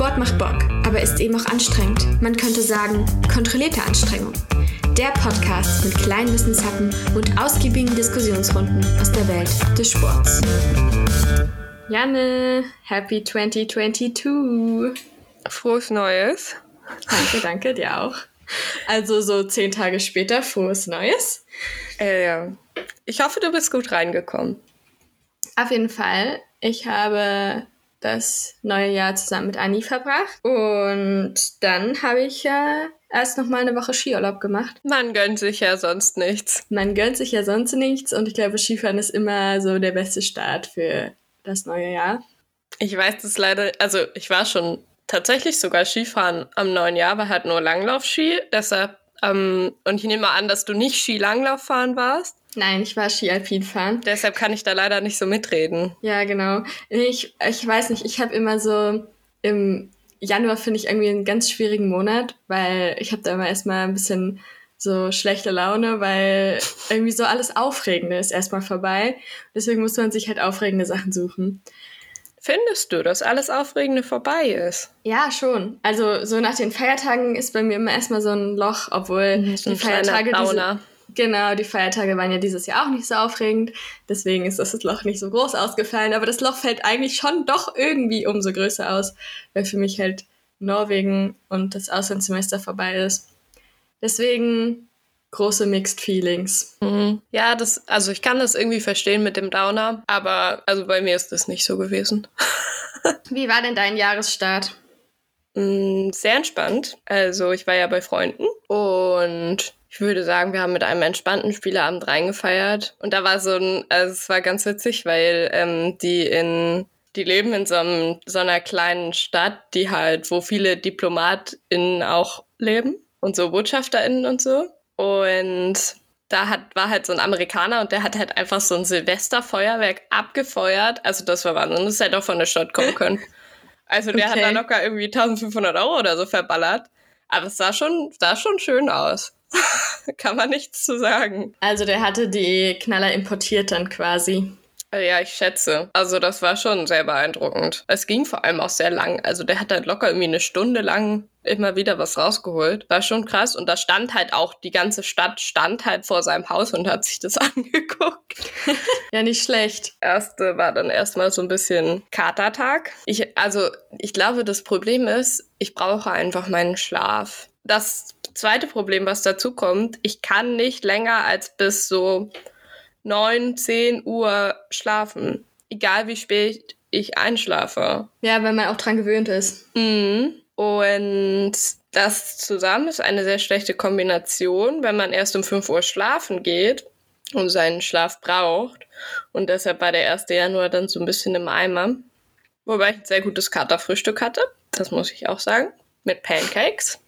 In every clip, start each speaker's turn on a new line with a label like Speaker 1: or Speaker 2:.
Speaker 1: Sport macht Bock, aber ist eben auch anstrengend. Man könnte sagen, kontrollierte Anstrengung. Der Podcast mit kleinen Wissenshappen und ausgiebigen Diskussionsrunden aus der Welt des Sports. Janne, happy 2022.
Speaker 2: Frohes Neues.
Speaker 1: Danke, danke, dir auch. Also so zehn Tage später, frohes Neues.
Speaker 2: Äh, ja. Ich hoffe, du bist gut reingekommen.
Speaker 1: Auf jeden Fall. Ich habe das neue Jahr zusammen mit Anni verbracht. Und dann habe ich ja erst noch mal eine Woche Skiurlaub gemacht.
Speaker 2: Man gönnt sich ja sonst nichts.
Speaker 1: Man gönnt sich ja sonst nichts und ich glaube, Skifahren ist immer so der beste Start für das neue Jahr.
Speaker 2: Ich weiß das leider, also ich war schon tatsächlich sogar Skifahren am neuen Jahr, aber halt nur Langlaufski. Deshalb, ähm, und ich nehme an, dass du nicht Skilanglauf fahren warst.
Speaker 1: Nein, ich war Ski-Alpin fahren.
Speaker 2: Deshalb kann ich da leider nicht so mitreden.
Speaker 1: Ja, genau. Ich, ich weiß nicht, ich habe immer so im Januar finde ich irgendwie einen ganz schwierigen Monat, weil ich habe da immer erstmal ein bisschen so schlechte Laune, weil irgendwie so alles Aufregende ist erstmal vorbei. Deswegen muss man sich halt aufregende Sachen suchen.
Speaker 2: Findest du, dass alles Aufregende vorbei ist?
Speaker 1: Ja, schon. Also so nach den Feiertagen ist bei mir immer erstmal so ein Loch, obwohl
Speaker 2: mhm,
Speaker 1: die Feiertage diese, Genau, die Feiertage waren ja dieses Jahr auch nicht so aufregend. Deswegen ist das Loch nicht so groß ausgefallen. Aber das Loch fällt eigentlich schon doch irgendwie umso größer aus, weil für mich halt Norwegen und das Auslandssemester vorbei ist. Deswegen große Mixed Feelings.
Speaker 2: Mhm. Ja, das, also ich kann das irgendwie verstehen mit dem Downer, aber also bei mir ist das nicht so gewesen.
Speaker 1: Wie war denn dein Jahresstart?
Speaker 2: Mm, sehr entspannt. Also ich war ja bei Freunden und ich würde sagen, wir haben mit einem entspannten Spieleabend reingefeiert. Und da war so ein, also es war ganz witzig, weil ähm, die in, die leben in so, einem, so einer kleinen Stadt, die halt, wo viele DiplomatInnen auch leben und so BotschafterInnen und so. Und da hat, war halt so ein Amerikaner und der hat halt einfach so ein Silvesterfeuerwerk abgefeuert. Also das war Wahnsinn. Das hätte auch von der Stadt kommen können. Also der okay. hat da locker irgendwie 1500 Euro oder so verballert. Aber es sah schon, sah schon schön aus. Kann man nichts zu sagen.
Speaker 1: Also der hatte die Knaller importiert dann quasi.
Speaker 2: Äh, ja, ich schätze. Also das war schon sehr beeindruckend. Es ging vor allem auch sehr lang. Also der hat halt locker irgendwie eine Stunde lang immer wieder was rausgeholt. War schon krass. Und da stand halt auch, die ganze Stadt stand halt vor seinem Haus und hat sich das angeguckt.
Speaker 1: ja, nicht schlecht.
Speaker 2: Erste war dann erstmal so ein bisschen Katertag. Ich, also ich glaube, das Problem ist, ich brauche einfach meinen Schlaf. Das zweite Problem, was dazu kommt, ich kann nicht länger als bis so 9, 10 Uhr schlafen. Egal wie spät ich einschlafe.
Speaker 1: Ja, weil man auch dran gewöhnt ist.
Speaker 2: Mhm. Und das zusammen ist eine sehr schlechte Kombination, wenn man erst um 5 Uhr schlafen geht und seinen Schlaf braucht. Und deshalb war der 1. Januar dann so ein bisschen im Eimer. Wobei ich ein sehr gutes Katerfrühstück hatte. Das muss ich auch sagen. Mit Pancakes.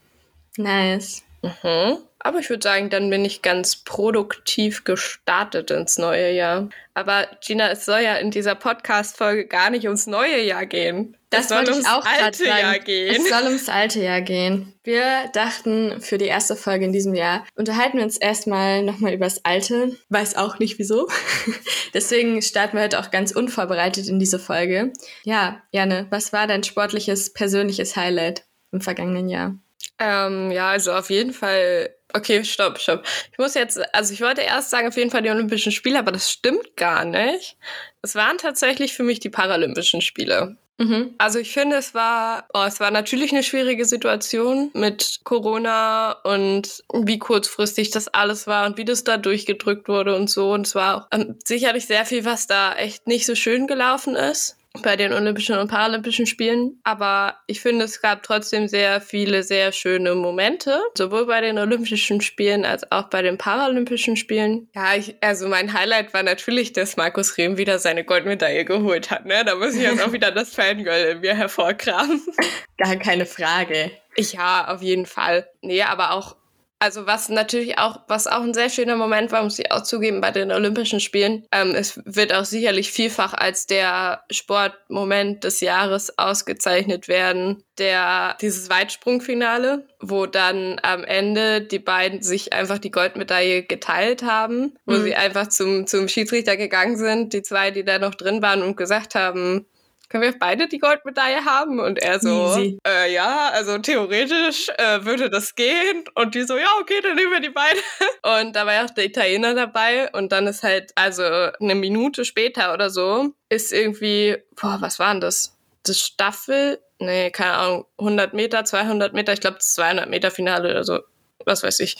Speaker 1: Nice.
Speaker 2: Mhm. Aber ich würde sagen, dann bin ich ganz produktiv gestartet ins neue Jahr. Aber Gina, es soll ja in dieser Podcast-Folge gar nicht ums neue Jahr gehen.
Speaker 1: Das es soll ums alte. Jahr gehen. Es soll ums alte Jahr gehen. Wir dachten, für die erste Folge in diesem Jahr unterhalten wir uns erstmal nochmal über das Alte. Weiß auch nicht wieso. Deswegen starten wir heute auch ganz unvorbereitet in diese Folge. Ja, Janne, was war dein sportliches, persönliches Highlight im vergangenen Jahr?
Speaker 2: Ähm, ja, also auf jeden Fall. Okay, stopp, stopp. Ich muss jetzt, also ich wollte erst sagen, auf jeden Fall die Olympischen Spiele, aber das stimmt gar nicht. Es waren tatsächlich für mich die Paralympischen Spiele. Mhm. Also ich finde, es war, oh, es war natürlich eine schwierige Situation mit Corona und wie kurzfristig das alles war und wie das da durchgedrückt wurde und so. Und es war auch ähm, sicherlich sehr viel, was da echt nicht so schön gelaufen ist bei den Olympischen und Paralympischen Spielen. Aber ich finde, es gab trotzdem sehr viele sehr schöne Momente, sowohl bei den Olympischen Spielen als auch bei den Paralympischen Spielen. Ja, ich, also mein Highlight war natürlich, dass Markus Rehm wieder seine Goldmedaille geholt hat. Ne? Da muss ich jetzt auch wieder das Fangirl in mir hervorkramen.
Speaker 1: Gar keine Frage.
Speaker 2: Ja, auf jeden Fall. Nee, aber auch also was natürlich auch, was auch ein sehr schöner Moment war, muss ich auch zugeben, bei den Olympischen Spielen. Ähm, es wird auch sicherlich vielfach als der Sportmoment des Jahres ausgezeichnet werden. Der, dieses Weitsprungfinale, wo dann am Ende die beiden sich einfach die Goldmedaille geteilt haben, wo mhm. sie einfach zum, zum Schiedsrichter gegangen sind, die zwei, die da noch drin waren und gesagt haben, können wir beide die Goldmedaille haben? Und er so, äh, ja, also theoretisch äh, würde das gehen. Und die so, ja, okay, dann nehmen wir die beide. Und da war ja auch der Italiener dabei. Und dann ist halt, also eine Minute später oder so, ist irgendwie, boah, was war denn das? Das Staffel, nee, keine Ahnung, 100 Meter, 200 Meter, ich glaube 200 Meter Finale oder so was weiß ich,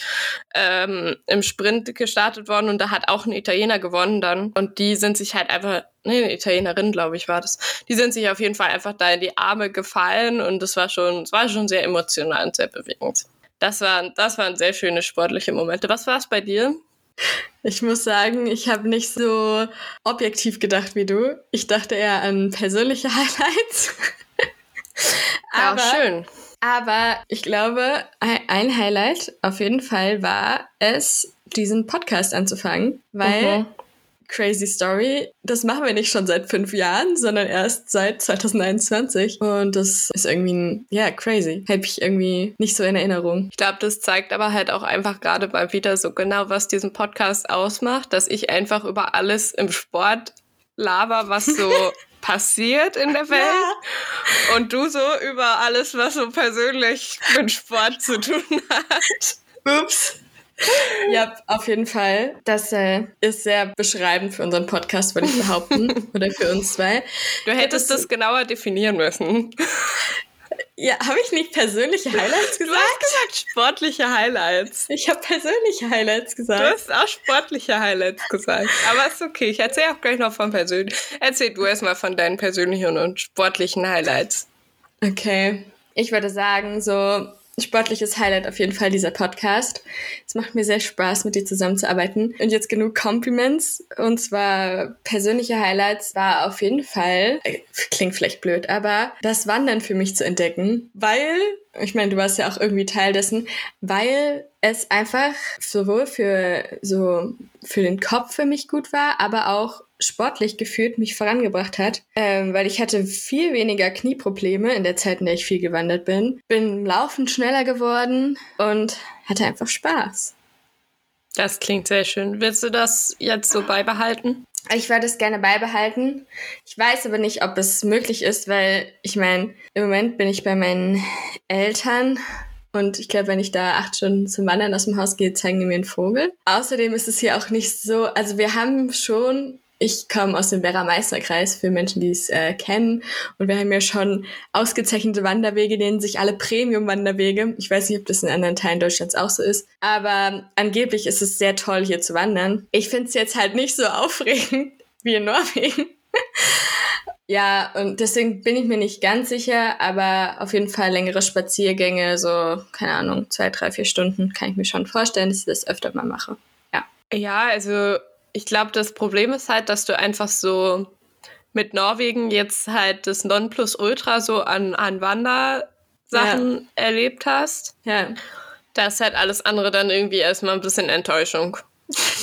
Speaker 2: ähm, im Sprint gestartet worden und da hat auch ein Italiener gewonnen dann. Und die sind sich halt einfach, nee, eine Italienerin, glaube ich, war das. Die sind sich auf jeden Fall einfach da in die Arme gefallen und das war schon, es war schon sehr emotional und sehr bewegend. Das waren, das waren sehr schöne sportliche Momente. Was war es bei dir?
Speaker 1: Ich muss sagen, ich habe nicht so objektiv gedacht wie du. Ich dachte eher an persönliche Highlights.
Speaker 2: Aber ja, schön.
Speaker 1: Aber ich glaube, ein Highlight auf jeden Fall war es, diesen Podcast anzufangen, weil mhm. Crazy Story, das machen wir nicht schon seit fünf Jahren, sondern erst seit 2021. Und das ist irgendwie, ja, crazy. Habe ich irgendwie nicht so in Erinnerung.
Speaker 2: Ich glaube, das zeigt aber halt auch einfach gerade mal wieder so genau, was diesen Podcast ausmacht, dass ich einfach über alles im Sport laber, was so passiert in der Welt ja. und du so über alles, was so persönlich mit Sport zu tun hat.
Speaker 1: Ups. Ja, auf jeden Fall. Das äh, ist sehr beschreibend für unseren Podcast, würde ich behaupten. oder für uns zwei.
Speaker 2: Du hättest das, das genauer definieren müssen.
Speaker 1: Ja, habe ich nicht persönliche Highlights gesagt? Du
Speaker 2: hast gesagt sportliche Highlights.
Speaker 1: Ich habe persönliche Highlights gesagt.
Speaker 2: Du hast auch sportliche Highlights gesagt. Aber ist okay. Ich erzähle auch gleich noch von persönlichen. Erzähl du erstmal von deinen persönlichen und sportlichen Highlights.
Speaker 1: Okay. Ich würde sagen, so sportliches Highlight auf jeden Fall dieser Podcast. Es macht mir sehr Spaß, mit dir zusammenzuarbeiten. Und jetzt genug Compliments. Und zwar persönliche Highlights war auf jeden Fall, äh, klingt vielleicht blöd, aber das Wandern für mich zu entdecken, weil ich meine, du warst ja auch irgendwie Teil dessen, weil es einfach sowohl für so für den Kopf für mich gut war, aber auch sportlich gefühlt mich vorangebracht hat, ähm, weil ich hatte viel weniger Knieprobleme in der Zeit, in der ich viel gewandert bin, bin im Laufen schneller geworden und hatte einfach Spaß.
Speaker 2: Das klingt sehr schön. Willst du das jetzt so beibehalten?
Speaker 1: Ich werde es gerne beibehalten. Ich weiß aber nicht, ob es möglich ist, weil ich meine, im Moment bin ich bei meinen Eltern und ich glaube, wenn ich da acht Stunden zum Wandern aus dem Haus gehe, zeigen die mir einen Vogel. Außerdem ist es hier auch nicht so, also wir haben schon ich komme aus dem Werra-Meisterkreis für Menschen, die es äh, kennen. Und wir haben ja schon ausgezeichnete Wanderwege, denen sich alle Premium-Wanderwege. Ich weiß nicht, ob das in anderen Teilen Deutschlands auch so ist. Aber angeblich ist es sehr toll, hier zu wandern. Ich finde es jetzt halt nicht so aufregend wie in Norwegen. Ja, und deswegen bin ich mir nicht ganz sicher, aber auf jeden Fall längere Spaziergänge, so, keine Ahnung, zwei, drei, vier Stunden, kann ich mir schon vorstellen, dass ich das öfter mal mache. Ja.
Speaker 2: Ja, also ich glaube, das Problem ist halt, dass du einfach so mit Norwegen jetzt halt das Nonplusultra so an, an Wandersachen ja. erlebt hast.
Speaker 1: Ja.
Speaker 2: Da ist halt alles andere dann irgendwie erstmal ein bisschen Enttäuschung.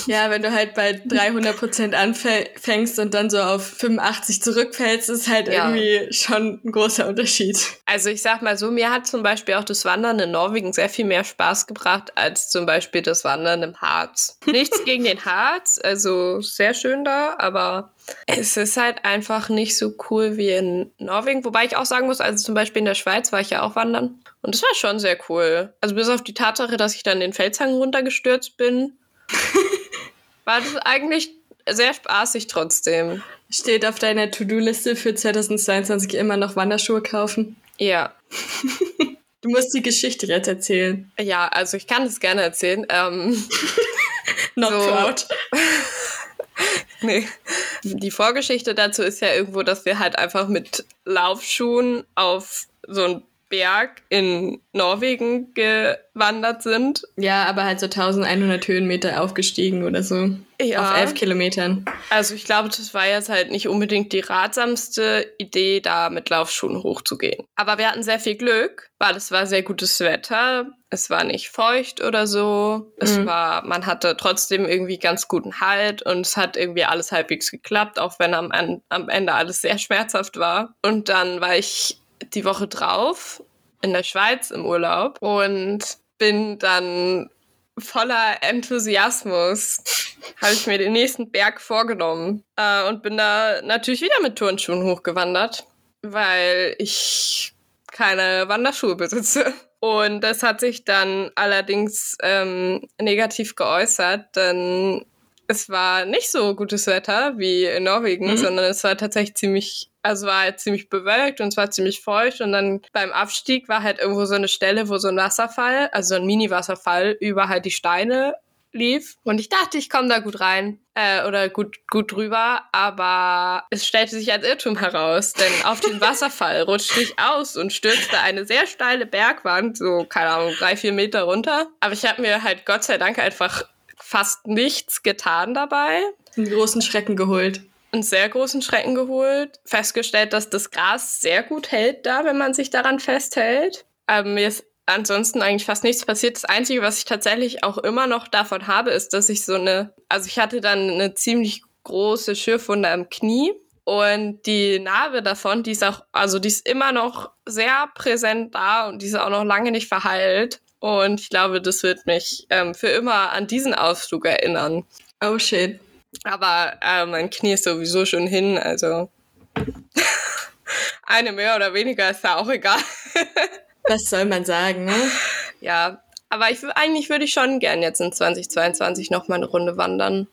Speaker 1: Ja, wenn du halt bei 300 Prozent anfängst und dann so auf 85 zurückfällst, ist halt ja. irgendwie schon ein großer Unterschied.
Speaker 2: Also ich sag mal so, mir hat zum Beispiel auch das Wandern in Norwegen sehr viel mehr Spaß gebracht als zum Beispiel das Wandern im Harz. Nichts gegen den Harz, also sehr schön da, aber es ist halt einfach nicht so cool wie in Norwegen. Wobei ich auch sagen muss, also zum Beispiel in der Schweiz war ich ja auch wandern. Und das war schon sehr cool. Also bis auf die Tatsache, dass ich dann den Felshang runtergestürzt bin, war das eigentlich sehr spaßig trotzdem.
Speaker 1: Steht auf deiner To-Do-Liste für 2022 immer noch Wanderschuhe kaufen?
Speaker 2: Ja.
Speaker 1: Du musst die Geschichte jetzt erzählen.
Speaker 2: Ja, also ich kann es gerne erzählen. Ähm,
Speaker 1: Not so. proud.
Speaker 2: nee. Die Vorgeschichte dazu ist ja irgendwo, dass wir halt einfach mit Laufschuhen auf so ein Berg in Norwegen gewandert sind.
Speaker 1: Ja, aber halt so 1100 Höhenmeter aufgestiegen oder so. Ja. Auf elf Kilometern.
Speaker 2: Also ich glaube, das war jetzt halt nicht unbedingt die ratsamste Idee, da mit Laufschuhen hochzugehen. Aber wir hatten sehr viel Glück, weil es war sehr gutes Wetter. Es war nicht feucht oder so. Es mhm. war, man hatte trotzdem irgendwie ganz guten Halt und es hat irgendwie alles halbwegs geklappt, auch wenn am, am Ende alles sehr schmerzhaft war. Und dann war ich die Woche drauf in der Schweiz im Urlaub und bin dann voller Enthusiasmus habe ich mir den nächsten Berg vorgenommen äh, und bin da natürlich wieder mit Turnschuhen hochgewandert. weil ich keine Wanderschuhe besitze. Und das hat sich dann allerdings ähm, negativ geäußert, denn es war nicht so gutes Wetter wie in Norwegen, mhm. sondern es war tatsächlich ziemlich, also war halt ziemlich bewölkt und es war ziemlich feucht und dann beim Abstieg war halt irgendwo so eine Stelle, wo so ein Wasserfall, also so ein Mini-Wasserfall über halt die Steine lief und ich dachte, ich komme da gut rein äh, oder gut gut drüber, aber es stellte sich als Irrtum heraus, denn auf den Wasserfall rutschte ich aus und stürzte eine sehr steile Bergwand, so keine Ahnung drei vier Meter runter. Aber ich habe mir halt Gott sei Dank einfach fast nichts getan dabei.
Speaker 1: Einen großen Schrecken geholt.
Speaker 2: Einen sehr großen Schrecken geholt. Festgestellt, dass das Gras sehr gut hält da, wenn man sich daran festhält. Aber mir ist ansonsten eigentlich fast nichts passiert. Das Einzige, was ich tatsächlich auch immer noch davon habe, ist, dass ich so eine, also ich hatte dann eine ziemlich große Schürfwunde am Knie und die Narbe davon, die ist auch, also die ist immer noch sehr präsent da und die ist auch noch lange nicht verheilt. Und ich glaube, das wird mich ähm, für immer an diesen Ausflug erinnern.
Speaker 1: Oh shit.
Speaker 2: Aber äh, mein Knie ist sowieso schon hin, also eine mehr oder weniger ist da auch egal.
Speaker 1: Was soll man sagen, ne?
Speaker 2: Ja, aber ich, eigentlich würde ich schon gern jetzt in 2022 noch mal eine Runde wandern.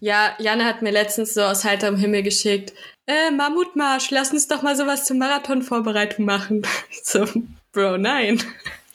Speaker 1: Ja, Janne hat mir letztens so aus heiterem Himmel geschickt, äh, Mammutmarsch, lass uns doch mal sowas zur Marathonvorbereitung machen. So, Bro, nein.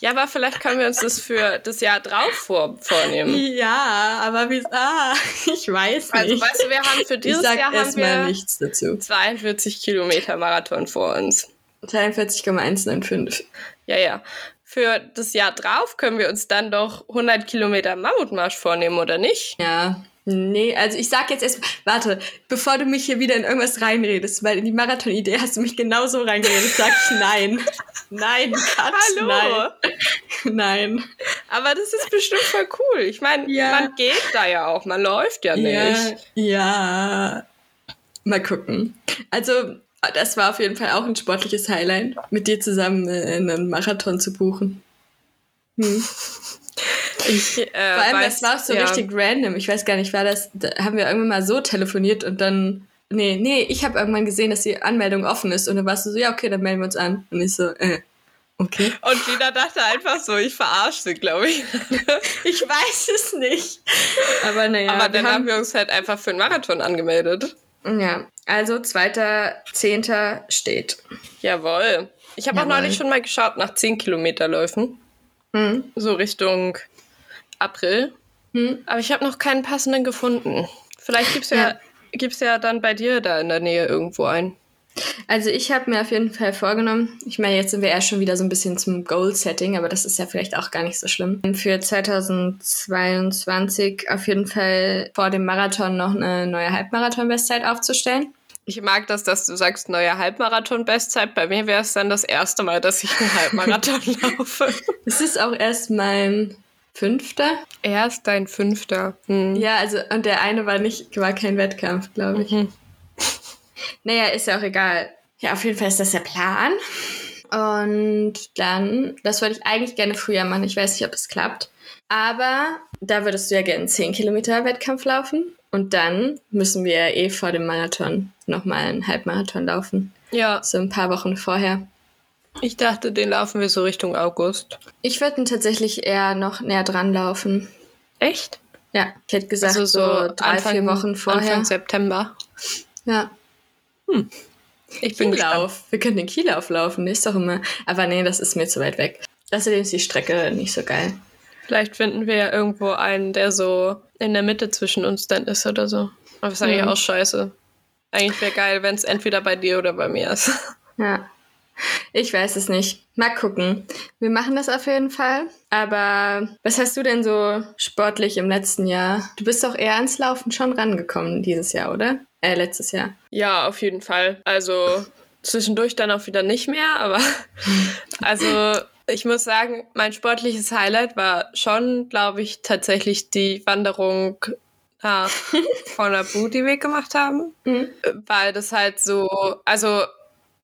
Speaker 2: Ja, aber vielleicht können wir uns das für das Jahr drauf vor, vornehmen.
Speaker 1: Ja, aber wie, ah, ich weiß
Speaker 2: also, nicht. Also, weißt du, wir haben für dieses Jahr haben wir
Speaker 1: nichts dazu.
Speaker 2: 42 Kilometer Marathon vor uns.
Speaker 1: 43,195.
Speaker 2: Ja, ja. Für das Jahr drauf können wir uns dann doch 100 Kilometer Mammutmarsch vornehmen, oder nicht?
Speaker 1: Ja. Nee, also ich sag jetzt erst, warte, bevor du mich hier wieder in irgendwas reinredest, weil in die Marathon-Idee hast du mich genauso reingeredet, sag ich nein. nein, Kat, Hallo. Nein. nein.
Speaker 2: Aber das ist bestimmt voll cool. Ich meine, ja. man geht da ja auch, man läuft ja nicht.
Speaker 1: Ja, ja. Mal gucken. Also, das war auf jeden Fall auch ein sportliches Highlight, mit dir zusammen äh, einen Marathon zu buchen. Hm. Ich, äh, Vor allem, weiß, das war auch so ja. richtig random. Ich weiß gar nicht, war das, da haben wir irgendwann mal so telefoniert und dann, nee, nee, ich habe irgendwann gesehen, dass die Anmeldung offen ist und dann warst du so, ja, okay, dann melden wir uns an. Und ich so, äh, okay.
Speaker 2: Und Lina dachte einfach so, ich verarsche, glaube ich.
Speaker 1: ich weiß es nicht. Aber naja.
Speaker 2: Aber dann haben, haben wir uns halt einfach für einen Marathon angemeldet.
Speaker 1: Ja, also 2.10. steht.
Speaker 2: Jawohl. Ich habe auch neulich schon mal geschaut nach 10 Kilometerläufen. Hm. So Richtung April. Hm. Aber ich habe noch keinen passenden gefunden. Vielleicht gibt es ja, ja. Gibt's ja dann bei dir da in der Nähe irgendwo einen.
Speaker 1: Also ich habe mir auf jeden Fall vorgenommen, ich meine, jetzt sind wir erst schon wieder so ein bisschen zum Goal-Setting, aber das ist ja vielleicht auch gar nicht so schlimm. Für 2022 auf jeden Fall vor dem Marathon noch eine neue Halbmarathon-Bestzeit aufzustellen.
Speaker 2: Ich mag das, dass du sagst, neue Halbmarathon-Bestzeit. Bei mir wäre es dann das erste Mal, dass ich einen Halbmarathon laufe.
Speaker 1: Es ist auch erst mein fünfter.
Speaker 2: Erst dein fünfter.
Speaker 1: Hm. Ja, also, und der eine war nicht, war kein Wettkampf, glaube ich. Mhm. Naja, ist ja auch egal. Ja, auf jeden Fall ist das der Plan. Und dann, das wollte ich eigentlich gerne früher machen. Ich weiß nicht, ob es klappt. Aber da würdest du ja gerne einen 10 Kilometer Wettkampf laufen. Und dann müssen wir eh vor dem Marathon nochmal einen Halbmarathon laufen.
Speaker 2: Ja.
Speaker 1: So ein paar Wochen vorher.
Speaker 2: Ich dachte, den laufen wir so Richtung August.
Speaker 1: Ich würde ihn tatsächlich eher noch näher dran laufen.
Speaker 2: Echt?
Speaker 1: Ja, ich hätte gesagt, also so, so drei, Anfang, vier Wochen vorher.
Speaker 2: Anfang September.
Speaker 1: Ja. Hm. Ich bin Kiellauf. Wir können den Kiellauf laufen, ist doch immer. Aber nee, das ist mir zu weit weg. Außerdem ist die Strecke nicht so geil.
Speaker 2: Vielleicht finden wir ja irgendwo einen, der so in der Mitte zwischen uns dann ist oder so. Aber das ist eigentlich mhm. auch scheiße. Eigentlich wäre geil, wenn es entweder bei dir oder bei mir ist.
Speaker 1: Ja. Ich weiß es nicht. Mal gucken. Wir machen das auf jeden Fall. Aber was hast du denn so sportlich im letzten Jahr? Du bist doch eher ans Laufen schon rangekommen dieses Jahr, oder? Äh, letztes Jahr.
Speaker 2: Ja, auf jeden Fall. Also zwischendurch dann auch wieder nicht mehr, aber also ich muss sagen, mein sportliches Highlight war schon, glaube ich, tatsächlich die Wanderung nach Fonabu, die wir gemacht haben. Mhm. Weil das halt so, also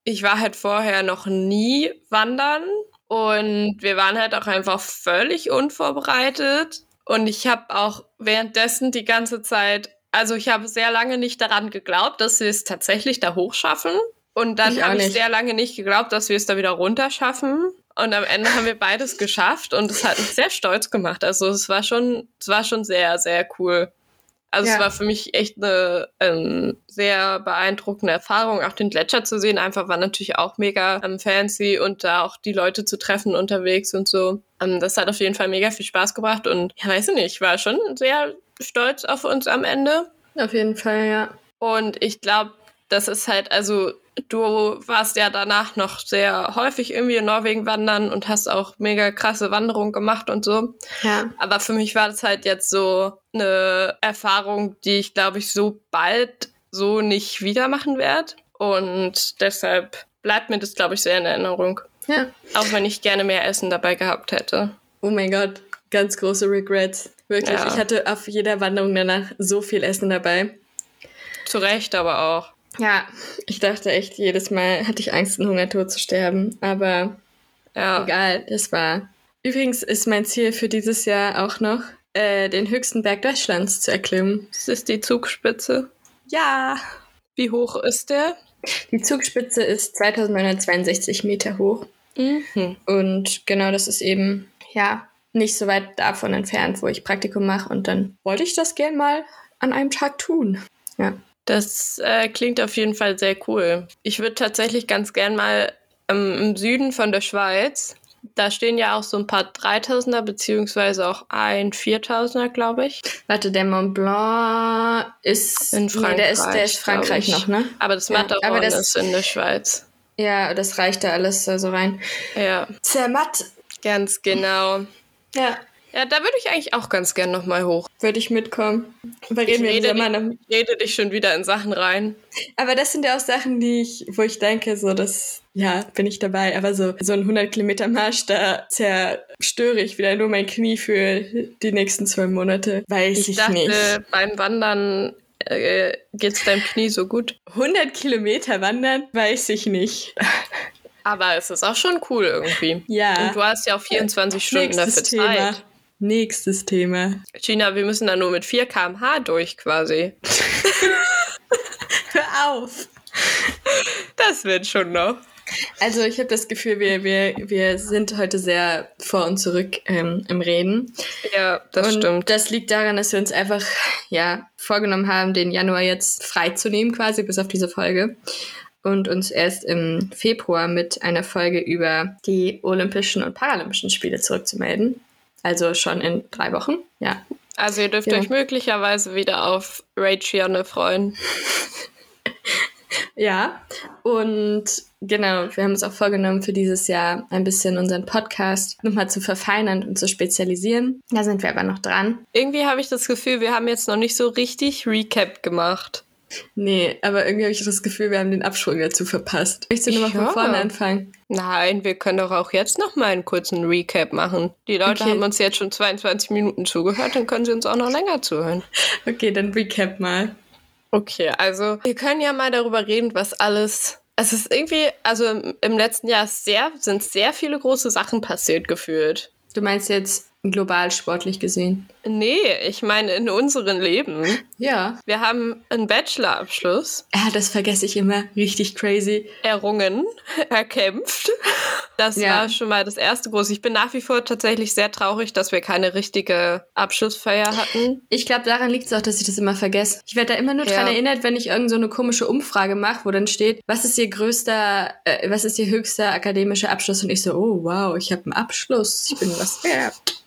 Speaker 2: ich war halt vorher noch nie wandern und wir waren halt auch einfach völlig unvorbereitet. Und ich habe auch währenddessen die ganze Zeit also ich habe sehr lange nicht daran geglaubt, dass wir es tatsächlich da hochschaffen. Und dann habe ich sehr lange nicht geglaubt, dass wir es da wieder runterschaffen. Und am Ende haben wir beides geschafft und es hat mich sehr stolz gemacht. Also es war schon, es war schon sehr, sehr cool. Also ja. es war für mich echt eine ähm, sehr beeindruckende Erfahrung, auch den Gletscher zu sehen. Einfach war natürlich auch mega ähm, fancy und da auch die Leute zu treffen unterwegs und so. Ähm, das hat auf jeden Fall mega viel Spaß gebracht und ja, weiß ich nicht, ich war schon sehr stolz auf uns am Ende.
Speaker 1: Auf jeden Fall, ja.
Speaker 2: Und ich glaube, das ist halt, also du warst ja danach noch sehr häufig irgendwie in Norwegen wandern und hast auch mega krasse Wanderungen gemacht und so. Ja. Aber für mich war das halt jetzt so eine Erfahrung, die ich glaube ich so bald so nicht wieder machen werde. Und deshalb bleibt mir das, glaube ich, sehr in Erinnerung. Ja. Auch wenn ich gerne mehr Essen dabei gehabt hätte.
Speaker 1: Oh mein Gott, ganz große Regrets. Wirklich, ja. ich hatte auf jeder Wanderung danach so viel Essen dabei.
Speaker 2: Zu Recht aber auch.
Speaker 1: Ja, ich dachte echt, jedes Mal hatte ich Angst, einen Hungertod zu sterben. Aber ja. egal, es war. Übrigens ist mein Ziel für dieses Jahr auch noch, äh, den höchsten Berg Deutschlands zu erklimmen.
Speaker 2: Das ist die Zugspitze.
Speaker 1: Ja.
Speaker 2: Wie hoch ist der?
Speaker 1: Die Zugspitze ist 2962 Meter hoch. Mhm. Und genau das ist eben, ja, nicht so weit davon entfernt, wo ich Praktikum mache. Und dann wollte ich das gern mal an einem Tag tun. Ja.
Speaker 2: Das äh, klingt auf jeden Fall sehr cool. Ich würde tatsächlich ganz gern mal ähm, im Süden von der Schweiz, da stehen ja auch so ein paar 3000er, beziehungsweise auch ein 4000er, glaube ich.
Speaker 1: Warte, der Mont Blanc ist
Speaker 2: in Frankreich. Nee,
Speaker 1: der ist, der ist Frankreich noch, ne?
Speaker 2: Aber das ja, aber das, ist in der Schweiz.
Speaker 1: Ja, das reicht da alles so rein.
Speaker 2: Ja.
Speaker 1: Zermatt.
Speaker 2: Ganz genau.
Speaker 1: Ja.
Speaker 2: Ja, da würde ich eigentlich auch ganz gern nochmal hoch.
Speaker 1: Würde ich mitkommen.
Speaker 2: Aber reden ich, rede dich, ich rede dich schon wieder in Sachen rein.
Speaker 1: Aber das sind ja auch Sachen, die ich, wo ich denke, so das, ja, bin ich dabei. Aber so, so ein 100 Kilometer Marsch, da zerstöre ich wieder nur mein Knie für die nächsten zwei Monate. Weiß ich, ich dachte, nicht.
Speaker 2: beim Wandern äh, es deinem Knie so gut.
Speaker 1: 100 Kilometer wandern? Weiß ich nicht.
Speaker 2: Aber es ist auch schon cool irgendwie.
Speaker 1: Ja.
Speaker 2: Und du hast ja auch 24 Stunden dafür Thema. Zeit.
Speaker 1: Nächstes Thema.
Speaker 2: Gina, wir müssen da nur mit 4 km/h durch quasi.
Speaker 1: Hör auf.
Speaker 2: Das wird schon noch.
Speaker 1: Also ich habe das Gefühl, wir, wir, wir sind heute sehr vor und zurück ähm, im Reden.
Speaker 2: Ja, das und stimmt.
Speaker 1: Das liegt daran, dass wir uns einfach ja, vorgenommen haben, den Januar jetzt freizunehmen, quasi bis auf diese Folge. Und uns erst im Februar mit einer Folge über die Olympischen und Paralympischen Spiele zurückzumelden. Also schon in drei Wochen, ja.
Speaker 2: Also ihr dürft ja. euch möglicherweise wieder auf Rachel freuen.
Speaker 1: ja, und genau, wir haben uns auch vorgenommen, für dieses Jahr ein bisschen unseren Podcast nochmal zu verfeinern und zu spezialisieren. Da sind wir aber noch dran.
Speaker 2: Irgendwie habe ich das Gefühl, wir haben jetzt noch nicht so richtig Recap gemacht.
Speaker 1: Nee, aber irgendwie habe ich das Gefühl, wir haben den Absprung dazu verpasst. Möchtest du nochmal von vorne anfangen?
Speaker 2: Nein, wir können doch auch jetzt nochmal einen kurzen Recap machen. Die Leute okay. haben uns jetzt schon 22 Minuten zugehört, dann können sie uns auch noch länger zuhören.
Speaker 1: Okay, dann Recap mal.
Speaker 2: Okay, also wir können ja mal darüber reden, was alles. Es ist irgendwie, also im letzten Jahr sehr, sind sehr viele große Sachen passiert gefühlt.
Speaker 1: Du meinst jetzt global sportlich gesehen?
Speaker 2: Nee, ich meine in unserem Leben.
Speaker 1: Ja.
Speaker 2: Wir haben einen Bachelorabschluss.
Speaker 1: Ja, das vergesse ich immer. Richtig crazy.
Speaker 2: Errungen, erkämpft. Das ja. war schon mal das erste große. Ich bin nach wie vor tatsächlich sehr traurig, dass wir keine richtige Abschlussfeier hatten.
Speaker 1: Ich glaube, daran liegt es auch, dass ich das immer vergesse. Ich werde da immer nur ja. dran erinnert, wenn ich irgend so eine komische Umfrage mache, wo dann steht, was ist Ihr größter, äh, was ist Ihr höchster akademischer Abschluss? Und ich so, oh wow, ich habe einen Abschluss. Ich bin was wert.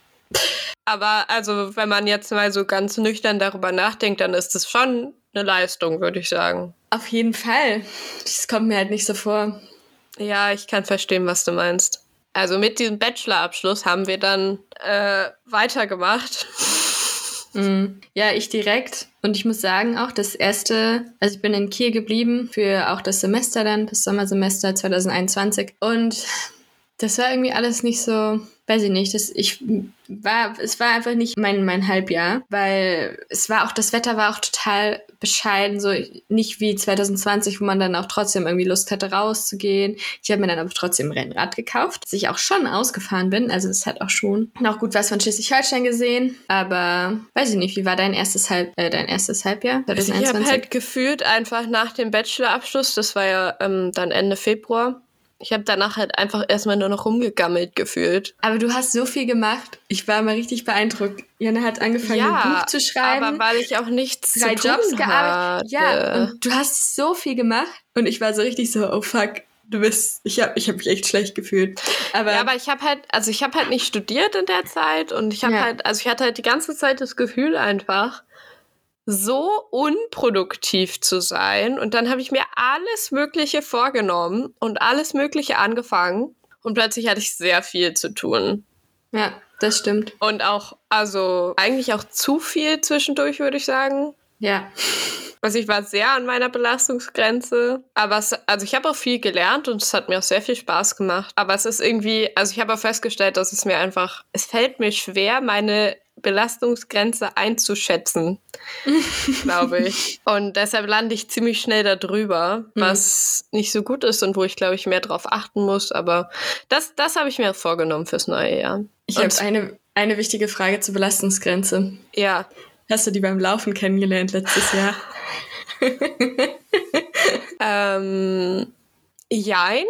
Speaker 2: Aber also, wenn man jetzt mal so ganz nüchtern darüber nachdenkt, dann ist das schon eine Leistung, würde ich sagen.
Speaker 1: Auf jeden Fall. Das kommt mir halt nicht so vor.
Speaker 2: Ja, ich kann verstehen, was du meinst. Also mit diesem Bachelorabschluss haben wir dann äh, weitergemacht.
Speaker 1: Mm. Ja, ich direkt. Und ich muss sagen, auch das erste, also ich bin in Kiel geblieben für auch das Semester dann, das Sommersemester 2021. Und das war irgendwie alles nicht so weiß ich nicht, das, ich war, es war einfach nicht mein, mein Halbjahr, weil es war auch, das Wetter war auch total bescheiden, so nicht wie 2020, wo man dann auch trotzdem irgendwie Lust hatte, rauszugehen. Ich habe mir dann aber trotzdem ein Rennrad gekauft, dass ich auch schon ausgefahren bin, also es hat auch schon noch gut was von Schleswig-Holstein gesehen, aber weiß ich nicht, wie war dein erstes, Halb, äh, dein erstes Halbjahr
Speaker 2: 2021? Also ich habe halt gefühlt einfach nach dem Bachelorabschluss, das war ja ähm, dann Ende Februar, ich habe danach halt einfach erstmal nur noch rumgegammelt gefühlt.
Speaker 1: Aber du hast so viel gemacht. Ich war mal richtig beeindruckt. Jana hat angefangen, ja, ein Buch zu schreiben.
Speaker 2: Aber weil ich auch nichts drei zu Jobs gearbeitet.
Speaker 1: Ja, und du hast so viel gemacht. Und ich war so richtig so, oh fuck, du bist, ich habe ich hab mich echt schlecht gefühlt.
Speaker 2: Aber, ja, aber ich habe halt, also ich habe halt nicht studiert in der Zeit und ich habe ja. halt, also ich hatte halt die ganze Zeit das Gefühl einfach, so unproduktiv zu sein. Und dann habe ich mir alles Mögliche vorgenommen und alles Mögliche angefangen. Und plötzlich hatte ich sehr viel zu tun.
Speaker 1: Ja, das stimmt.
Speaker 2: Und auch, also eigentlich auch zu viel zwischendurch, würde ich sagen.
Speaker 1: Ja.
Speaker 2: Also ich war sehr an meiner Belastungsgrenze, aber es, also ich habe auch viel gelernt und es hat mir auch sehr viel Spaß gemacht. Aber es ist irgendwie, also ich habe auch festgestellt, dass es mir einfach, es fällt mir schwer, meine Belastungsgrenze einzuschätzen, glaube ich. Und deshalb lande ich ziemlich schnell da drüber, mhm. was mhm. nicht so gut ist und wo ich, glaube ich, mehr drauf achten muss. Aber das, das habe ich mir vorgenommen fürs neue Jahr.
Speaker 1: Ich habe eine, eine wichtige Frage zur Belastungsgrenze.
Speaker 2: Ja.
Speaker 1: Hast du die beim Laufen kennengelernt letztes Jahr?
Speaker 2: ähm, jein.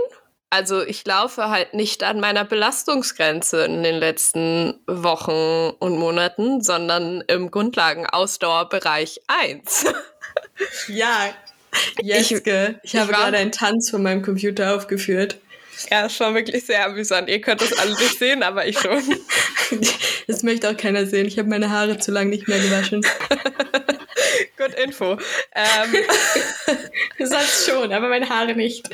Speaker 2: Also ich laufe halt nicht an meiner Belastungsgrenze in den letzten Wochen und Monaten, sondern im Grundlagen-Ausdauerbereich 1.
Speaker 1: ja, Jeske, ich, ich, habe gerade einen Tanz von meinem Computer aufgeführt.
Speaker 2: Ja, es war wirklich sehr amüsant. Ihr könnt das alle nicht sehen, aber ich schon.
Speaker 1: Das möchte auch keiner sehen. Ich habe meine Haare zu lange nicht mehr gewaschen.
Speaker 2: Good Info. Ähm,
Speaker 1: du sagst schon, aber meine Haare nicht.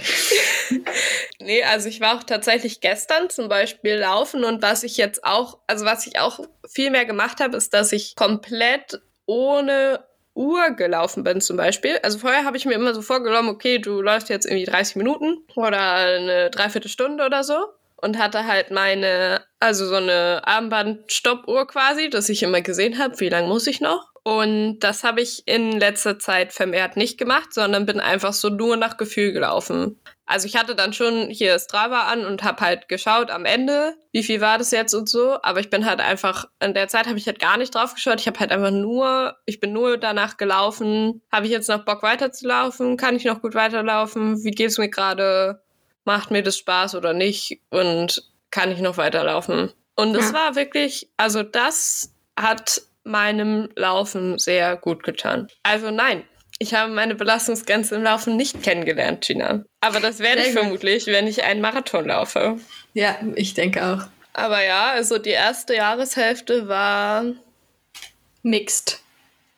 Speaker 2: nee, also ich war auch tatsächlich gestern zum Beispiel laufen und was ich jetzt auch, also was ich auch viel mehr gemacht habe, ist, dass ich komplett ohne Uhr gelaufen bin zum Beispiel. Also vorher habe ich mir immer so vorgenommen, okay, du läufst jetzt irgendwie 30 Minuten oder eine Dreiviertelstunde oder so und hatte halt meine, also so eine Armband-Stoppuhr quasi, dass ich immer gesehen habe, wie lange muss ich noch. Und das habe ich in letzter Zeit vermehrt nicht gemacht, sondern bin einfach so nur nach Gefühl gelaufen. Also ich hatte dann schon hier Strava an und habe halt geschaut am Ende, wie viel war das jetzt und so. Aber ich bin halt einfach, in der Zeit habe ich halt gar nicht drauf geschaut. Ich habe halt einfach nur, ich bin nur danach gelaufen. Habe ich jetzt noch Bock weiterzulaufen? Kann ich noch gut weiterlaufen? Wie geht's mir gerade? Macht mir das Spaß oder nicht? Und kann ich noch weiterlaufen? Und es ja. war wirklich, also das hat meinem Laufen sehr gut getan. Also nein, ich habe meine Belastungsgrenze im Laufen nicht kennengelernt, Gina. Aber das werde ich vermutlich, wenn ich einen Marathon laufe.
Speaker 1: Ja, ich denke auch.
Speaker 2: Aber ja, also die erste Jahreshälfte war
Speaker 1: mixed.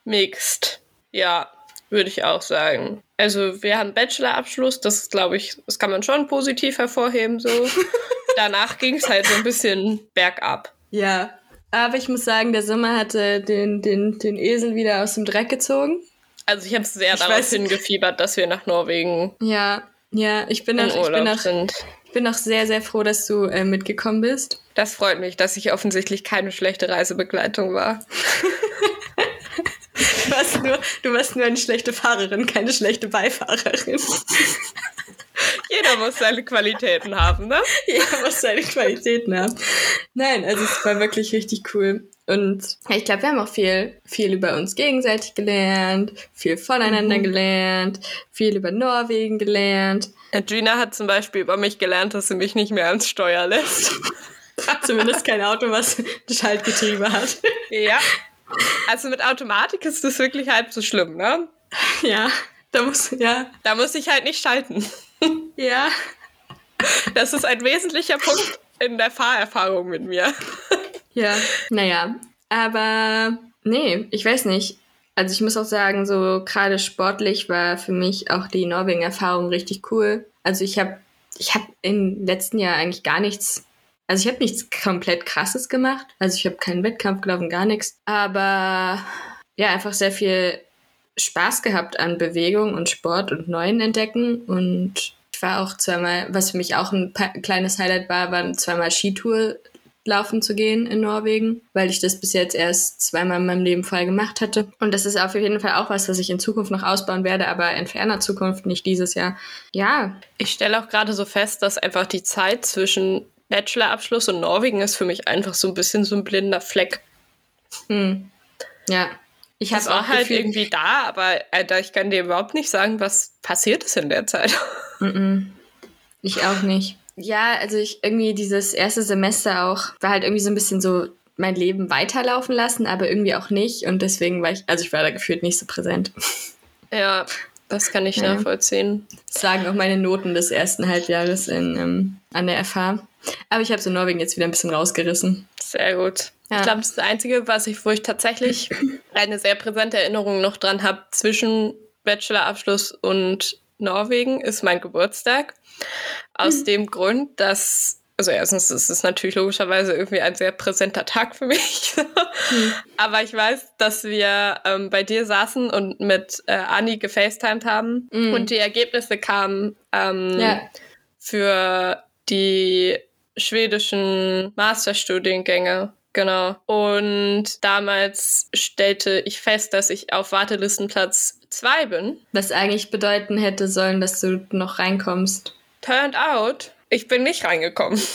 Speaker 2: Mixed. Ja, würde ich auch sagen. Also wir haben Bachelorabschluss, das ist, glaube ich, das kann man schon positiv hervorheben so. Danach ging es halt so ein bisschen bergab.
Speaker 1: Ja, aber ich muss sagen, der Sommer hatte den, den, den Esel wieder aus dem Dreck gezogen.
Speaker 2: Also ich habe sehr ich darauf weiß, hingefiebert, dass wir nach Norwegen.
Speaker 1: Ja, ja, ich bin auch, ich bin auch, sind. ich bin auch sehr, sehr froh, dass du äh, mitgekommen bist.
Speaker 2: Das freut mich, dass ich offensichtlich keine schlechte Reisebegleitung war.
Speaker 1: du, warst nur, du warst nur eine schlechte Fahrerin, keine schlechte Beifahrerin.
Speaker 2: Jeder muss seine Qualitäten haben, ne?
Speaker 1: Jeder muss seine Qualitäten haben. Nein, also es war wirklich richtig cool. Und ich glaube, wir haben auch viel, viel über uns gegenseitig gelernt, viel voneinander mhm. gelernt, viel über Norwegen gelernt.
Speaker 2: Gina hat zum Beispiel über mich gelernt, dass sie mich nicht mehr ans Steuer lässt.
Speaker 1: Zumindest kein Auto, was Schaltgetriebe hat.
Speaker 2: Ja. Also mit Automatik ist das wirklich halb so schlimm, ne?
Speaker 1: Ja, da muss, ja.
Speaker 2: Da muss ich halt nicht schalten.
Speaker 1: Ja.
Speaker 2: Das ist ein wesentlicher Punkt in der Fahrerfahrung mit mir.
Speaker 1: Ja, naja. Aber nee, ich weiß nicht. Also ich muss auch sagen, so gerade sportlich war für mich auch die Norwegen-Erfahrung richtig cool. Also ich habe ich hab im letzten Jahr eigentlich gar nichts, also ich habe nichts komplett krasses gemacht. Also ich habe keinen Wettkampf gelaufen, gar nichts. Aber ja, einfach sehr viel Spaß gehabt an Bewegung und Sport und Neuen entdecken. Und ich war auch zweimal, was für mich auch ein kleines Highlight war, waren zweimal Skitour laufen zu gehen in Norwegen, weil ich das bis jetzt erst zweimal in meinem Leben voll gemacht hatte. Und das ist auf jeden Fall auch was, was ich in Zukunft noch ausbauen werde, aber in ferner Zukunft, nicht dieses Jahr. Ja.
Speaker 2: Ich stelle auch gerade so fest, dass einfach die Zeit zwischen Bachelorabschluss und Norwegen ist für mich einfach so ein bisschen so ein blinder Fleck.
Speaker 1: Hm. Ja.
Speaker 2: Ich habe auch halt Gefühl, irgendwie da, aber Alter, ich kann dir überhaupt nicht sagen, was passiert ist in der Zeit.
Speaker 1: Mm -mm. Ich auch nicht. Ja, also ich irgendwie dieses erste Semester auch war halt irgendwie so ein bisschen so mein Leben weiterlaufen lassen, aber irgendwie auch nicht. Und deswegen war ich, also ich war da gefühlt nicht so präsent.
Speaker 2: Ja, das kann ich ja. nachvollziehen.
Speaker 1: Das sagen auch meine Noten des ersten Halbjahres in, ähm, an der FH. Aber ich habe so Norwegen jetzt wieder ein bisschen rausgerissen.
Speaker 2: Sehr gut. Ja. Ich glaube, das das Einzige, was ich, wo ich tatsächlich eine sehr präsente Erinnerung noch dran habe zwischen Bachelorabschluss und Norwegen, ist mein Geburtstag. Aus mhm. dem Grund, dass also erstens ist es natürlich logischerweise irgendwie ein sehr präsenter Tag für mich. mhm. Aber ich weiß, dass wir ähm, bei dir saßen und mit äh, Anni gefacetimed haben mhm. und die Ergebnisse kamen ähm, ja. für die schwedischen Masterstudiengänge. Genau. Und damals stellte ich fest, dass ich auf Wartelistenplatz 2 bin.
Speaker 1: Was eigentlich bedeuten hätte sollen, dass du noch reinkommst.
Speaker 2: Turned out, ich bin nicht reingekommen.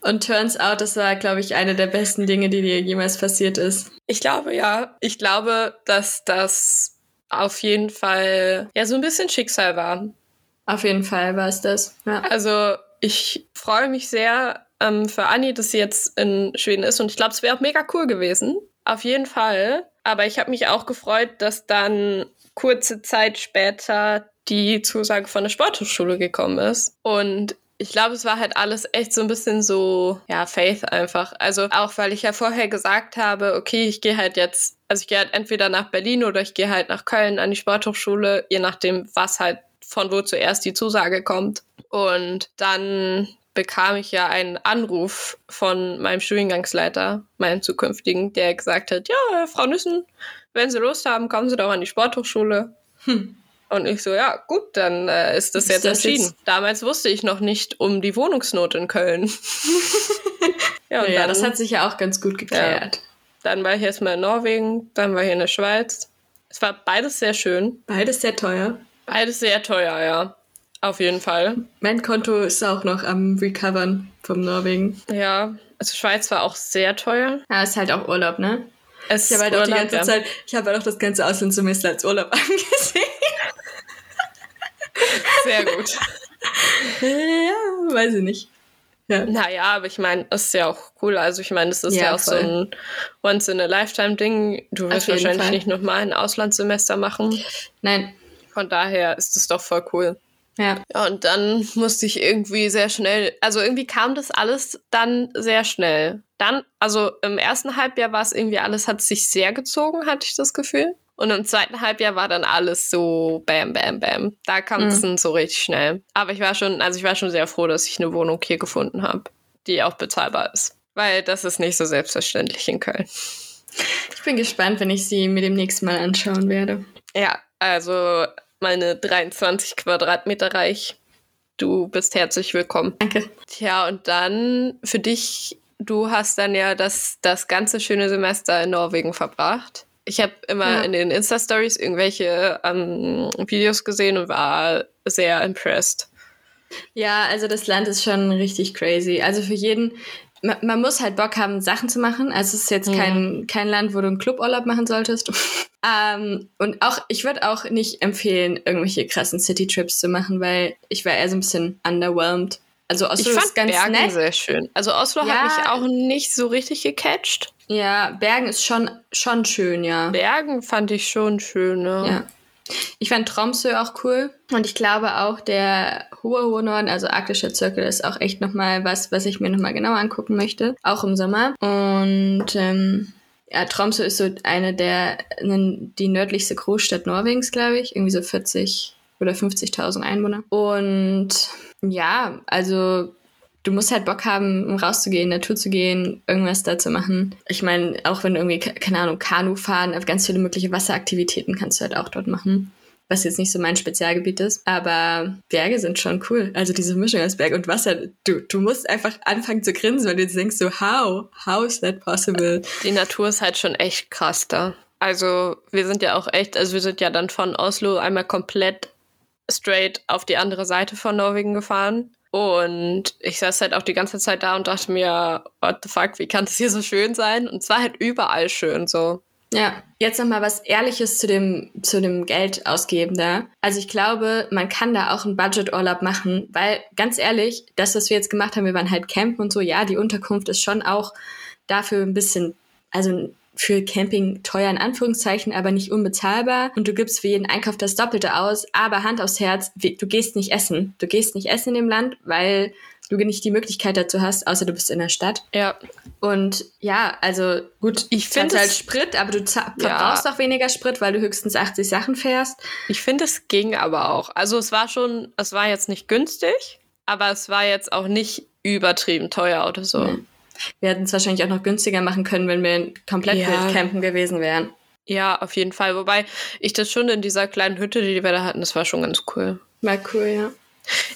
Speaker 1: Und turns out, das war, glaube ich, eine der besten Dinge, die dir jemals passiert ist.
Speaker 2: Ich glaube, ja. Ich glaube, dass das auf jeden Fall ja so ein bisschen Schicksal war.
Speaker 1: Auf jeden Fall war es das. Ja.
Speaker 2: Also ich freue mich sehr ähm, für Anni, dass sie jetzt in Schweden ist und ich glaube, es wäre auch mega cool gewesen. Auf jeden Fall. Aber ich habe mich auch gefreut, dass dann kurze Zeit später die Zusage von der Sporthochschule gekommen ist. Und ich glaube, es war halt alles echt so ein bisschen so, ja, Faith einfach. Also auch, weil ich ja vorher gesagt habe, okay, ich gehe halt jetzt, also ich gehe halt entweder nach Berlin oder ich gehe halt nach Köln an die Sporthochschule, je nachdem, was halt von wo zuerst die Zusage kommt. Und dann bekam ich ja einen Anruf von meinem Studiengangsleiter, meinem zukünftigen, der gesagt hat, ja, Frau Nüssen, wenn Sie Lust haben, kommen Sie doch an die Sporthochschule. Hm. Und ich so, ja, gut, dann äh, ist das ist jetzt das entschieden. Jetzt? Damals wusste ich noch nicht um die Wohnungsnot in Köln.
Speaker 1: ja, und ja, dann, das hat sich ja auch ganz gut geklärt. Ja.
Speaker 2: Dann war ich erstmal in Norwegen, dann war ich in der Schweiz. Es war beides sehr schön.
Speaker 1: Beides sehr teuer.
Speaker 2: Beides sehr teuer, ja. Auf jeden Fall.
Speaker 1: Mein Konto ist auch noch am Recovern vom Norwegen.
Speaker 2: Ja, also Schweiz war auch sehr teuer.
Speaker 1: Ja, ist halt auch Urlaub, ne? Es ich habe halt auch die ganze ja. Zeit, ich habe halt auch das ganze Auslandssemester als Urlaub angesehen.
Speaker 2: Sehr gut.
Speaker 1: ja, weiß ich nicht.
Speaker 2: Ja. Naja, aber ich meine, das ist ja auch cool. Also ich meine, das ist ja, ja auch voll. so ein Once-in-a-Lifetime-Ding. Du wirst wahrscheinlich Fall. nicht nochmal ein Auslandssemester machen.
Speaker 1: Nein.
Speaker 2: Von daher ist es doch voll cool.
Speaker 1: Ja.
Speaker 2: ja. Und dann musste ich irgendwie sehr schnell, also irgendwie kam das alles dann sehr schnell. Dann, also im ersten Halbjahr war es irgendwie alles, hat sich sehr gezogen, hatte ich das Gefühl. Und im zweiten Halbjahr war dann alles so bam, bam, bam. Da kam es mhm. dann so richtig schnell. Aber ich war schon, also ich war schon sehr froh, dass ich eine Wohnung hier gefunden habe, die auch bezahlbar ist. Weil das ist nicht so selbstverständlich in Köln.
Speaker 1: Ich bin gespannt, wenn ich sie mir demnächst mal anschauen werde.
Speaker 2: Ja, also meine 23 Quadratmeter reich. Du bist herzlich willkommen.
Speaker 1: Danke.
Speaker 2: Tja, und dann für dich, du hast dann ja das, das ganze schöne Semester in Norwegen verbracht. Ich habe immer ja. in den Insta-Stories irgendwelche ähm, Videos gesehen und war sehr impressed.
Speaker 1: Ja, also das Land ist schon richtig crazy. Also für jeden, man, man muss halt Bock haben, Sachen zu machen. Also es ist jetzt mhm. kein, kein Land, wo du einen Cluburlaub machen solltest. ähm, und auch, ich würde auch nicht empfehlen, irgendwelche krassen City-Trips zu machen, weil ich war eher so ein bisschen underwhelmed. Also
Speaker 2: Oslo ich fand ist ganz Bergen nett. sehr schön. Also Oslo ja, hat mich auch nicht so richtig gecatcht.
Speaker 1: Ja, Bergen ist schon, schon schön, ja.
Speaker 2: Bergen fand ich schon schön, ne?
Speaker 1: Ja. Ich fand Tromsø auch cool. Und ich glaube auch der hohe, hohe Norden, also arktischer Zirkel, ist auch echt nochmal was, was ich mir nochmal genauer angucken möchte. Auch im Sommer. Und ähm, ja, Tromsø ist so eine der, die nördlichste Großstadt Norwegens, glaube ich. Irgendwie so 40 oder 50.000 Einwohner. Und ja, also du musst halt Bock haben, um rauszugehen, Natur zu gehen, irgendwas da zu machen. Ich meine, auch wenn du irgendwie, keine Ahnung, Kanu fahren, ganz viele mögliche Wasseraktivitäten kannst du halt auch dort machen. was jetzt nicht so mein Spezialgebiet ist. Aber Berge sind schon cool. Also diese Mischung aus Berg und Wasser, du, du musst einfach anfangen zu grinsen, weil du denkst so, how? How is that possible?
Speaker 2: Die Natur ist halt schon echt krass da. Also wir sind ja auch echt, also wir sind ja dann von Oslo einmal komplett straight auf die andere Seite von Norwegen gefahren. Und ich saß halt auch die ganze Zeit da und dachte mir, what the fuck, wie kann das hier so schön sein? Und es war halt überall schön so.
Speaker 1: Ja, jetzt noch mal was Ehrliches zu dem, zu dem Geld ausgeben da. Also ich glaube, man kann da auch einen Budget-Urlaub machen, weil ganz ehrlich, das, was wir jetzt gemacht haben, wir waren halt campen und so, ja, die Unterkunft ist schon auch dafür ein bisschen, also für Camping teuer in Anführungszeichen, aber nicht unbezahlbar. Und du gibst für jeden Einkauf das Doppelte aus. Aber Hand aufs Herz, du gehst nicht essen. Du gehst nicht essen in dem Land, weil du nicht die Möglichkeit dazu hast, außer du bist in der Stadt.
Speaker 2: Ja.
Speaker 1: Und ja, also gut,
Speaker 2: ich finde
Speaker 1: halt Sprit, aber du verbrauchst ja. auch weniger Sprit, weil du höchstens 80 Sachen fährst.
Speaker 2: Ich finde, es ging aber auch. Also es war schon, es war jetzt nicht günstig, aber es war jetzt auch nicht übertrieben teuer oder so. Nee.
Speaker 1: Wir hätten es wahrscheinlich auch noch günstiger machen können, wenn wir komplett ja. campen gewesen wären.
Speaker 2: Ja, auf jeden Fall. Wobei ich das schon in dieser kleinen Hütte, die wir da hatten, das war schon ganz cool.
Speaker 1: War cool, ja.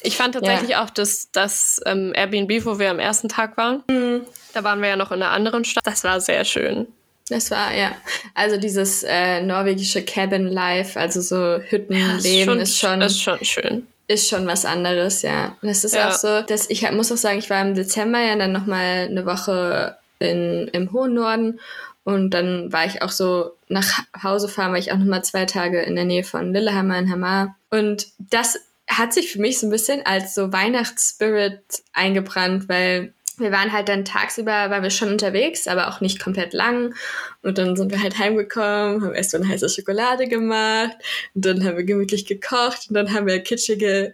Speaker 2: Ich fand tatsächlich ja. auch, dass das ähm, Airbnb, wo wir am ersten Tag waren, mhm. da waren wir ja noch in einer anderen Stadt. Das war sehr schön.
Speaker 1: Das war, ja. Also dieses äh, norwegische Cabin Life, also so Hüttenleben
Speaker 2: ja,
Speaker 1: ist, schon,
Speaker 2: ist schon schön
Speaker 1: ist schon was anderes, ja. Das ist ja. auch so, dass ich muss auch sagen, ich war im Dezember ja dann nochmal eine Woche in, im hohen Norden und dann war ich auch so nach Hause fahren, war ich auch nochmal zwei Tage in der Nähe von Lillehammer in Hamar. Und das hat sich für mich so ein bisschen als so Weihnachtsspirit eingebrannt, weil wir waren halt dann tagsüber, waren wir schon unterwegs, aber auch nicht komplett lang. Und dann sind wir halt heimgekommen, haben erst so eine heiße Schokolade gemacht und dann haben wir gemütlich gekocht und dann haben wir kitschige,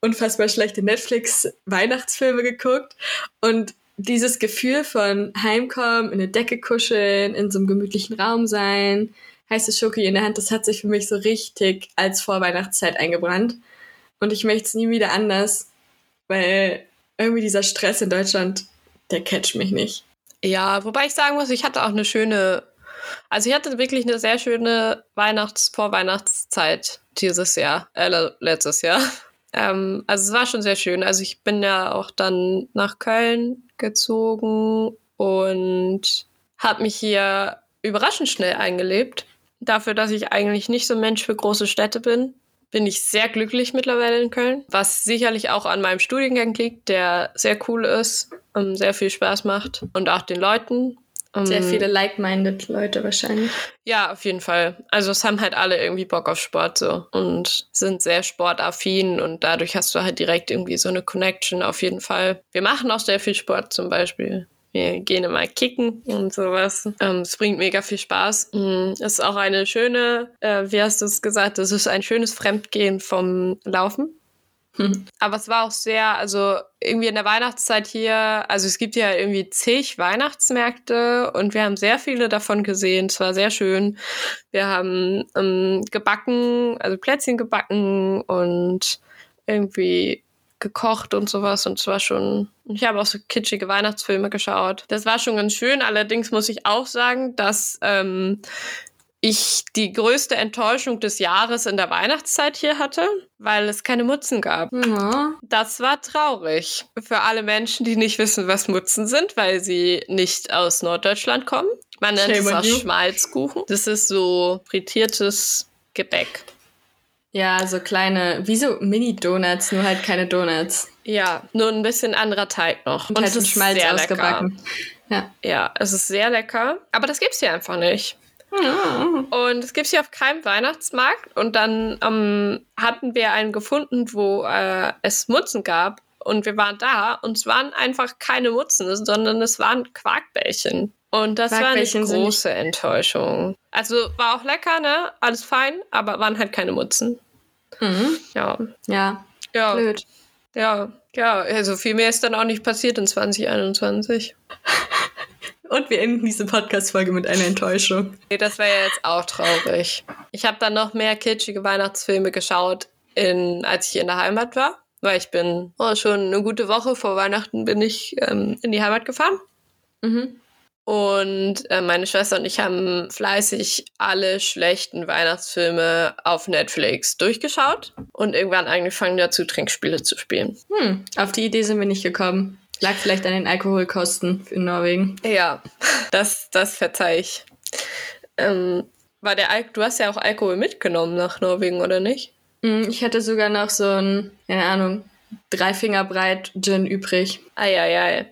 Speaker 1: unfassbar schlechte Netflix-Weihnachtsfilme geguckt. Und dieses Gefühl von Heimkommen, in der Decke kuscheln, in so einem gemütlichen Raum sein, heiße Schoki in der Hand, das hat sich für mich so richtig als Vorweihnachtszeit eingebrannt. Und ich möchte es nie wieder anders, weil irgendwie dieser Stress in Deutschland, der catcht mich nicht.
Speaker 2: Ja, wobei ich sagen muss, ich hatte auch eine schöne, also ich hatte wirklich eine sehr schöne Weihnachts-, Vorweihnachtszeit dieses Jahr, äh, letztes Jahr. Ähm, also es war schon sehr schön. Also ich bin ja auch dann nach Köln gezogen und habe mich hier überraschend schnell eingelebt. Dafür, dass ich eigentlich nicht so ein Mensch für große Städte bin bin ich sehr glücklich mittlerweile in Köln, was sicherlich auch an meinem Studiengang liegt, der sehr cool ist, um, sehr viel Spaß macht und auch den Leuten.
Speaker 1: Um, sehr viele like-minded Leute wahrscheinlich.
Speaker 2: Ja, auf jeden Fall. Also es haben halt alle irgendwie Bock auf Sport so und sind sehr sportaffin und dadurch hast du halt direkt irgendwie so eine Connection auf jeden Fall. Wir machen auch sehr viel Sport zum Beispiel. Wir gehen immer kicken und sowas. Ähm, es bringt mega viel Spaß. Mhm. Ist auch eine schöne, äh, wie hast du es gesagt, es ist ein schönes Fremdgehen vom Laufen. Hm. Aber es war auch sehr, also irgendwie in der Weihnachtszeit hier, also es gibt ja irgendwie zig Weihnachtsmärkte und wir haben sehr viele davon gesehen. Es war sehr schön. Wir haben ähm, gebacken, also Plätzchen gebacken und irgendwie gekocht und sowas und zwar schon, ich habe auch so kitschige Weihnachtsfilme geschaut. Das war schon ganz schön, allerdings muss ich auch sagen, dass ähm, ich die größte Enttäuschung des Jahres in der Weihnachtszeit hier hatte, weil es keine Mutzen gab. Ja. Das war traurig für alle Menschen, die nicht wissen, was Mutzen sind, weil sie nicht aus Norddeutschland kommen. Man nennt Shame es auch Schmalzkuchen. Das ist so frittiertes Gebäck.
Speaker 1: Ja, so kleine, wie so Mini-Donuts, nur halt keine Donuts.
Speaker 2: Ja, nur ein bisschen anderer Teig noch.
Speaker 1: Und, Und halt es ist Schmalz sehr ausgebacken.
Speaker 2: Ja. ja, es ist sehr lecker. Aber das gibt's hier einfach nicht. Ja. Und es gibt's hier auf keinem Weihnachtsmarkt. Und dann ähm, hatten wir einen gefunden, wo äh, es Mutzen gab. Und wir waren da und es waren einfach keine Mutzen, sondern es waren Quarkbällchen. Und das war eine große Enttäuschung. Also war auch lecker, ne? Alles fein, aber waren halt keine Mutzen.
Speaker 1: Mhm.
Speaker 2: Ja.
Speaker 1: Ja.
Speaker 2: Ja.
Speaker 1: Blöd.
Speaker 2: Ja, ja, also viel mehr ist dann auch nicht passiert in 2021.
Speaker 1: Und wir enden diese Podcast-Folge mit einer Enttäuschung.
Speaker 2: Nee, das wäre ja jetzt auch traurig. Ich habe dann noch mehr kitschige Weihnachtsfilme geschaut, in, als ich in der Heimat war. Weil ich bin oh, schon eine gute Woche vor Weihnachten bin ich ähm, in die Heimat gefahren. Mhm. Und äh, meine Schwester und ich haben fleißig alle schlechten Weihnachtsfilme auf Netflix durchgeschaut und irgendwann angefangen dazu, Trinkspiele zu spielen.
Speaker 1: Hm, auf die Idee sind wir nicht gekommen. Lag vielleicht an den Alkoholkosten in Norwegen.
Speaker 2: Ja, das, das verzeih ich. Ähm, war der Al du hast ja auch Alkohol mitgenommen nach Norwegen, oder nicht?
Speaker 1: Hm, ich hatte sogar noch so ein, keine Ahnung, drei Finger breit Gin übrig.
Speaker 2: Eieiei.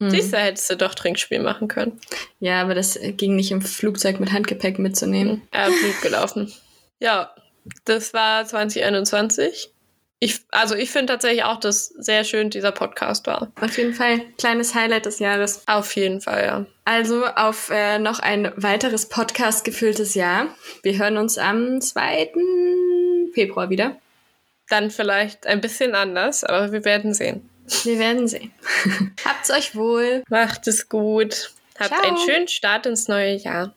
Speaker 2: Hm. Siehst du, hättest du doch Trinkspiel machen können.
Speaker 1: Ja, aber das ging nicht im Flugzeug mit Handgepäck mitzunehmen.
Speaker 2: Ja, blöd gelaufen. Ja, das war 2021. Ich, also ich finde tatsächlich auch, dass sehr schön dieser Podcast war.
Speaker 1: Auf jeden Fall. Kleines Highlight des Jahres.
Speaker 2: Auf jeden Fall, ja.
Speaker 1: Also auf äh, noch ein weiteres Podcast gefülltes Jahr. Wir hören uns am 2. Februar wieder.
Speaker 2: Dann vielleicht ein bisschen anders, aber wir werden sehen.
Speaker 1: Wir werden sehen. Habt's euch wohl.
Speaker 2: Macht es gut. Habt Ciao. einen schönen Start ins neue Jahr.